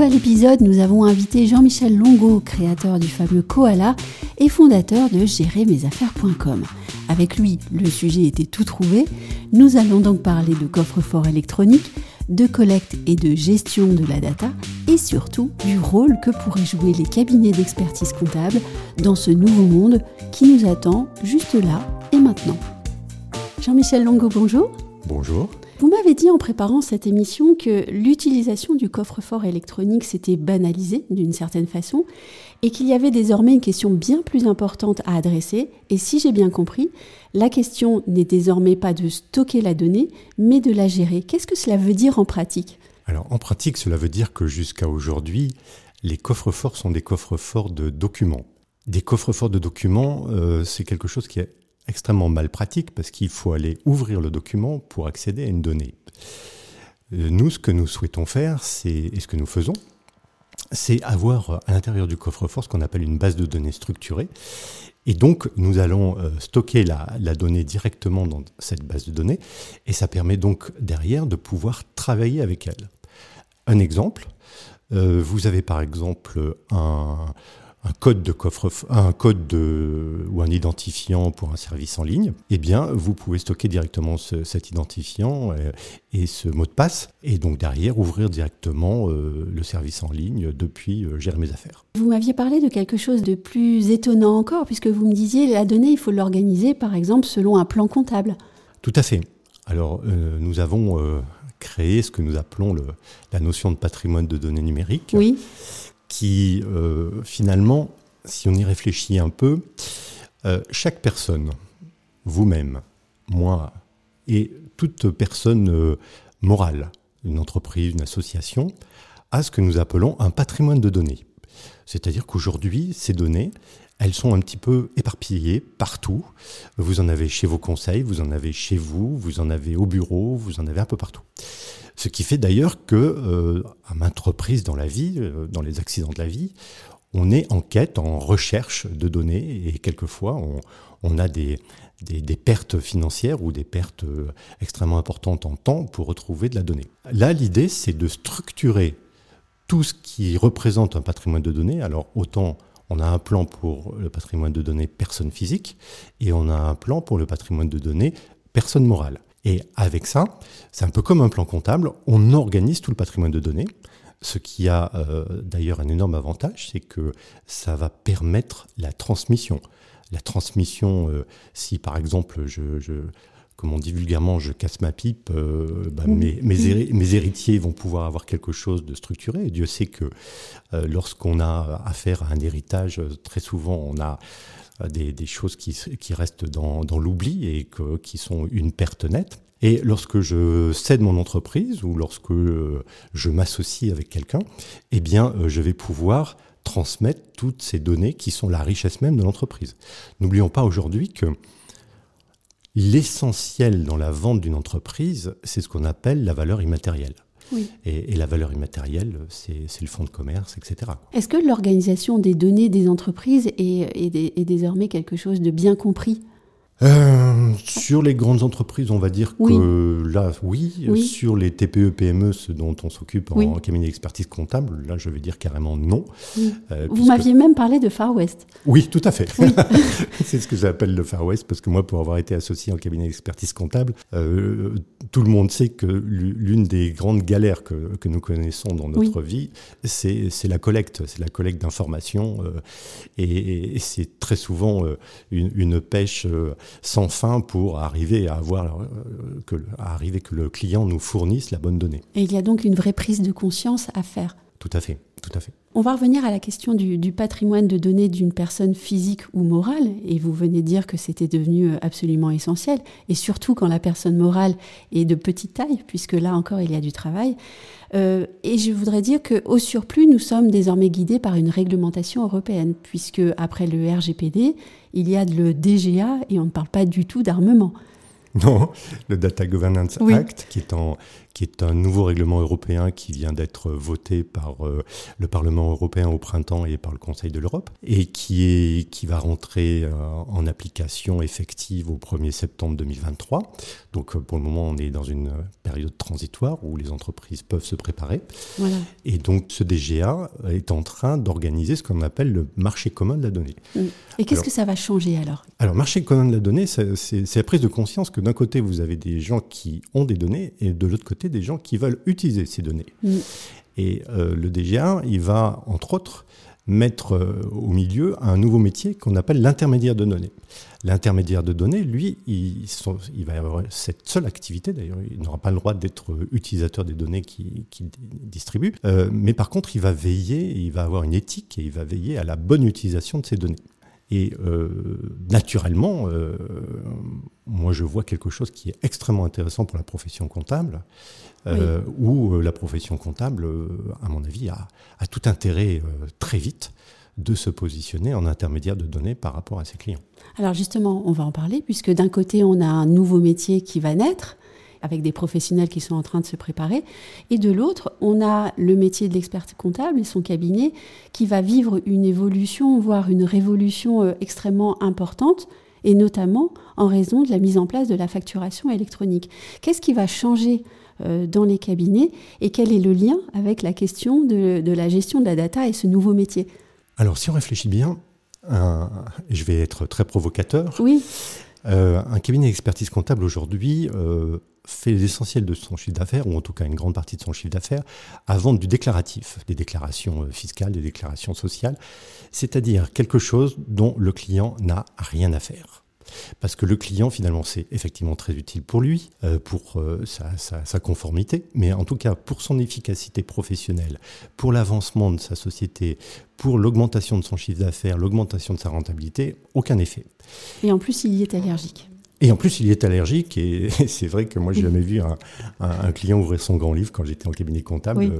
Nouvel épisode, nous avons invité Jean-Michel Longo, créateur du fameux Koala et fondateur de gérermesaffaires.com. Avec lui, le sujet était tout trouvé. Nous allons donc parler de coffre-fort électronique, de collecte et de gestion de la data et surtout du rôle que pourraient jouer les cabinets d'expertise comptable dans ce nouveau monde qui nous attend juste là et maintenant. Jean-Michel Longo, bonjour. Bonjour. Dit en préparant cette émission que l'utilisation du coffre-fort électronique s'était banalisée d'une certaine façon et qu'il y avait désormais une question bien plus importante à adresser. Et si j'ai bien compris, la question n'est désormais pas de stocker la donnée, mais de la gérer. Qu'est-ce que cela veut dire en pratique? Alors en pratique, cela veut dire que jusqu'à aujourd'hui, les coffres-forts sont des coffres-forts de documents. Des coffres-forts de documents, euh, c'est quelque chose qui est extrêmement mal pratique parce qu'il faut aller ouvrir le document pour accéder à une donnée. Euh, nous, ce que nous souhaitons faire, c'est, et ce que nous faisons, c'est avoir à l'intérieur du coffre-fort ce qu'on appelle une base de données structurée. Et donc, nous allons euh, stocker la, donnée directement dans cette base de données, et ça permet donc derrière de pouvoir travailler avec elle. Un exemple, euh, vous avez par exemple un, un code de coffre, un code de, ou un identifiant pour un service en ligne, eh bien, vous pouvez stocker directement cet identifiant euh, et, ce mot de passe, et donc derrière ouvrir directement euh, le service en ligne depuis euh, Gérer mes affaires. Vous m'aviez parlé de quelque chose de plus étonnant encore, puisque vous me disiez la donnée, il faut l'organiser, par exemple, selon un plan comptable. Tout à fait. Alors, nous avons créé ce que nous appelons le, la notion de patrimoine de données numériques. Oui qui euh, finalement, si on y réfléchit un peu, euh, chaque personne, vous-même, moi, et toute personne euh, morale, une entreprise, une association, a ce que nous appelons un patrimoine de données. C'est-à-dire qu'aujourd'hui, ces données, elles sont un petit peu éparpillées partout. Vous en avez chez vos conseils, vous en avez chez vous, vous en avez au bureau, vous en avez un peu partout. Ce qui fait d'ailleurs que, euh, à maintes reprises dans la vie, euh, dans les accidents de la vie, on est en quête, en recherche de données et quelquefois on, a des, des, pertes financières ou des pertes euh, extrêmement importantes en temps pour retrouver de la donnée. Là, l'idée, c'est de structurer tout ce qui représente un patrimoine de données. Alors, autant on a un plan pour le patrimoine de données personne physique et on a un plan pour le patrimoine de données personne morale. Et avec ça, c'est un peu comme un plan comptable, on organise tout le patrimoine de données. Ce qui a euh, d'ailleurs un énorme avantage, c'est que ça va permettre la transmission. La transmission, euh, si par exemple, je, je, comme on dit vulgairement, je casse ma pipe, euh, bah, mes, mes, héritiers vont pouvoir avoir quelque chose de structuré. Et Dieu sait que lorsqu'on a affaire à un héritage, très souvent on a euh, des, choses qui, restent dans, l'oubli et qui sont une perte nette. Et lorsque je cède mon entreprise ou lorsque euh, je m'associe avec quelqu'un, eh bien, euh, je vais pouvoir transmettre toutes ces données qui sont la richesse même de l'entreprise. N'oublions pas aujourd'hui que l'essentiel dans la vente d'une entreprise, c'est ce qu'on appelle la valeur immatérielle. Et, la valeur immatérielle, c'est le fonds de commerce, etc. Est-ce que l'organisation des données des entreprises est, désormais quelque chose de bien compris? Euh, sur les grandes entreprises, on va dire que là, oui. Sur les TPE, PME, ce dont on s'occupe en cabinet d'expertise comptable, là, je vais dire carrément non. Euh, Vous m'aviez même parlé de Far West. Oui, tout à fait. c'est ce que j'appelle le Far West, parce que moi, pour avoir été associé en cabinet d'expertise comptable, euh, tout le monde sait que l'une des grandes galères que, que, nous connaissons dans notre vie, c'est la collecte. C'est la collecte d'informations. et, et c'est très souvent une, une pêche sans fin pour arriver à avoir euh, que, arriver que le client nous fournisse la bonne donnée. Et il y a donc une vraie prise de conscience à faire. Tout à fait, tout à fait. On va revenir à la question du, patrimoine de données d'une personne physique ou morale, et vous venez de dire que c'était devenu euh, absolument essentiel, et surtout quand la personne morale est de petite taille, puisque là encore il y a du travail. Euh, et je voudrais dire qu'au surplus, nous sommes désormais guidés par une réglementation européenne, puisque après le RGPD, il y a le DGA, et on ne parle pas du tout d'armement. Non, le Data Governance Act, qui est, en, qui est un nouveau règlement européen qui vient d'être voté par euh, le Parlement européen au printemps et par le Conseil de l'Europe, et qui, est, qui va rentrer euh, en application effective au 1er septembre 2023. Donc pour le moment, on est dans une période transitoire où les entreprises peuvent se préparer. Voilà. Et donc ce DGA est en train d'organiser ce qu'on appelle le marché commun de la donnée. Et qu'est-ce que ça va changer alors? Alors, marché commun de la donnée, c'est la prise de conscience que d'un côté, vous avez des gens qui ont des données et de l'autre côté, des gens qui veulent utiliser ces données. Mm. Et euh, le DGA, il va, entre autres, mettre euh, au milieu un nouveau métier qu'on appelle l'intermédiaire de données. L'intermédiaire de données, lui, il, il, va avoir cette seule activité, d'ailleurs, il n'aura pas le droit d'être utilisateur des données qu'il distribue, euh, mais par contre, il va veiller, il va avoir une éthique et il va veiller à la bonne utilisation de ces données. Et euh, naturellement, euh, moi je vois quelque chose qui est extrêmement intéressant pour la profession comptable, euh, où la profession comptable, à mon avis, a, a tout intérêt très vite de se positionner en intermédiaire de données par rapport à ses clients. Alors justement, on va en parler, puisque d'un côté, on a un nouveau métier qui va naître, avec des professionnels qui sont en train de se préparer. Et de l'autre, on a le métier de l'expert comptable et son cabinet qui va vivre une évolution, voire une révolution euh, extrêmement importante, et notamment en raison de la mise en place de la facturation électronique. Qu'est-ce qui va changer euh, dans les cabinets et quel est le lien avec la question de, la gestion de la data et ce nouveau métier? Alors, si on réfléchit bien, je vais être très provocateur. Oui. Euh, un cabinet d'expertise comptable aujourd'hui fait l'essentiel de son chiffre d'affaires, ou en tout cas une grande partie de son chiffre d'affaires, à vendre du déclaratif, des déclarations euh, fiscales, des déclarations sociales, c'est-à-dire quelque chose dont le client n'a rien à faire. Parce que le client, finalement, c'est effectivement très utile pour lui, euh, pour euh, sa, conformité, mais en tout cas pour son efficacité professionnelle, pour l'avancement de sa société, pour l'augmentation de son chiffre d'affaires, l'augmentation de sa rentabilité, aucun effet. Et en plus, il y est allergique. Et en plus, il est allergique. Et c'est vrai que moi, j'ai jamais vu un, client ouvrir son grand livre quand j'étais en cabinet comptable.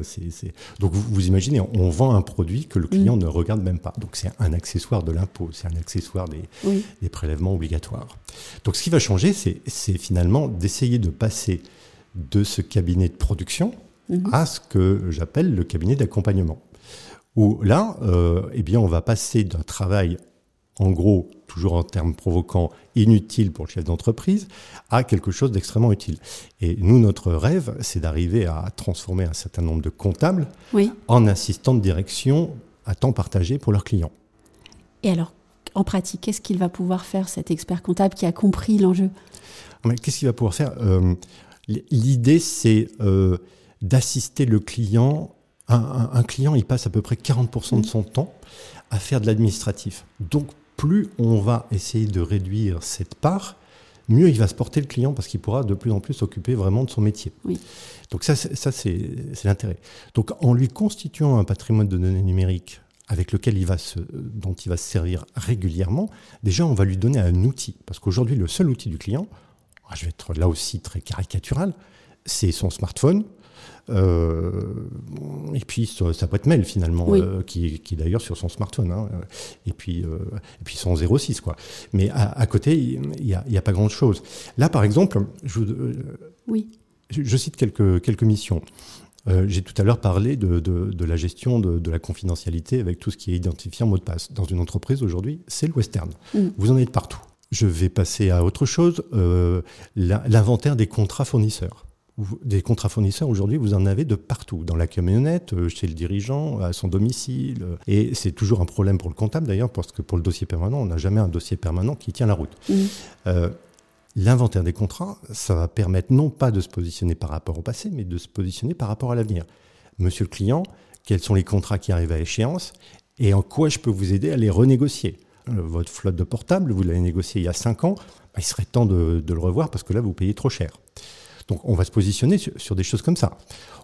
Donc, vous, imaginez, on vend un produit que le mm. client ne regarde même pas. Donc, c'est un accessoire de l'impôt, c'est un accessoire des, des, prélèvements obligatoires. Donc, ce qui va changer, c'est finalement d'essayer de passer de ce cabinet de production mm-hmm. à ce que j'appelle le cabinet d'accompagnement. Où là, euh, eh bien, on va passer d'un travail en gros, toujours en termes provoquants, inutile pour le chef d'entreprise, à quelque chose d'extrêmement utile. Et nous, notre rêve, c'est d'arriver à transformer un certain nombre de comptables en assistants de direction à temps partagé pour leurs clients. Et alors, en pratique, qu'est-ce qu'il va pouvoir faire, cet expert comptable qui a compris l'enjeu? Qu'est-ce qu'il va pouvoir faire? Euh, L'idée, c'est euh, d'assister le client. Un, client, il passe à peu près 40% de son temps à faire de l'administratif. Donc, plus on va essayer de réduire cette part, mieux il va se porter le client parce qu'il pourra de plus en plus s'occuper vraiment de son métier. Donc ça, ça c'est l'intérêt. Donc en lui constituant un patrimoine de données numériques avec lequel il va se, dont il va se servir régulièrement, déjà on va lui donner un outil. Parce qu'aujourd'hui, le seul outil du client, ah, je vais être là aussi très caricatural, c'est son smartphone, et puis sa boîte mail finalement, euh, qui, est d'ailleurs sur son smartphone. Hein, et puis euh, et puis son 06 quoi. Mais à, côté, il n'y a, a, pas grand chose. Là, par exemple, je, oui. je, cite quelques quelques missions. J'ai tout à l'heure parlé de, de, la gestion de, de, la confidentialité avec tout ce qui est identifié en mot de passe. Dans une entreprise aujourd'hui, c'est le western. Mm. Vous en êtes partout. Je vais passer à autre chose, l'inventaire des contrats fournisseurs des contrats fournisseurs, aujourd'hui, vous en avez de partout, dans la camionnette, euh, chez le dirigeant, à son domicile. Et c'est toujours un problème pour le comptable, d'ailleurs, parce que pour le dossier permanent, on n'a jamais un dossier permanent qui tient la route. Mmh. Euh, l'inventaire des contrats, ça va permettre non pas de se positionner par rapport au passé, mais de se positionner par rapport à l'avenir. Monsieur le client, quels sont les contrats qui arrivent à échéance et en quoi je peux vous aider à les renégocier? Euh, Votre flotte de portable, vous l'avez négocié il y a 5 ans, bah, il serait temps de, de, le revoir parce que là, vous payez trop cher. Donc on va se positionner sur, des choses comme ça.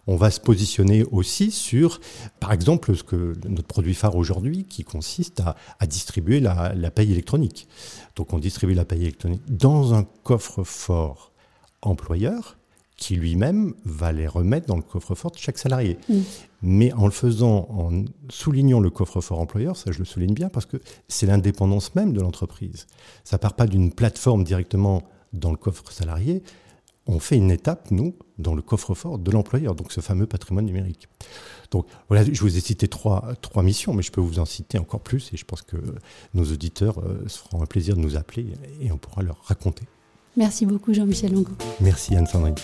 On va se positionner aussi sur, par exemple, ce que notre produit phare aujourd'hui, qui consiste à, distribuer la, paye électronique. Donc on distribue la paye électronique dans un coffre-fort employeur qui lui-même va les remettre dans le coffre-fort de chaque salarié. Mmh. Mais en le faisant, en soulignant le coffre-fort employeur, ça je le souligne bien parce que c'est l'indépendance même de l'entreprise. Ça part pas d'une plateforme directement dans le coffre salarié, on fait une étape, nous, dans le coffre-fort de l'employeur, donc ce fameux patrimoine numérique. Donc voilà, je vous ai cité trois, trois missions, mais je peux vous en citer encore plus et je pense que nos auditeurs euh, se feront un plaisir de nous appeler et on pourra leur raconter. Merci beaucoup Jean-Michel Longo. Merci Anne-Sandrine.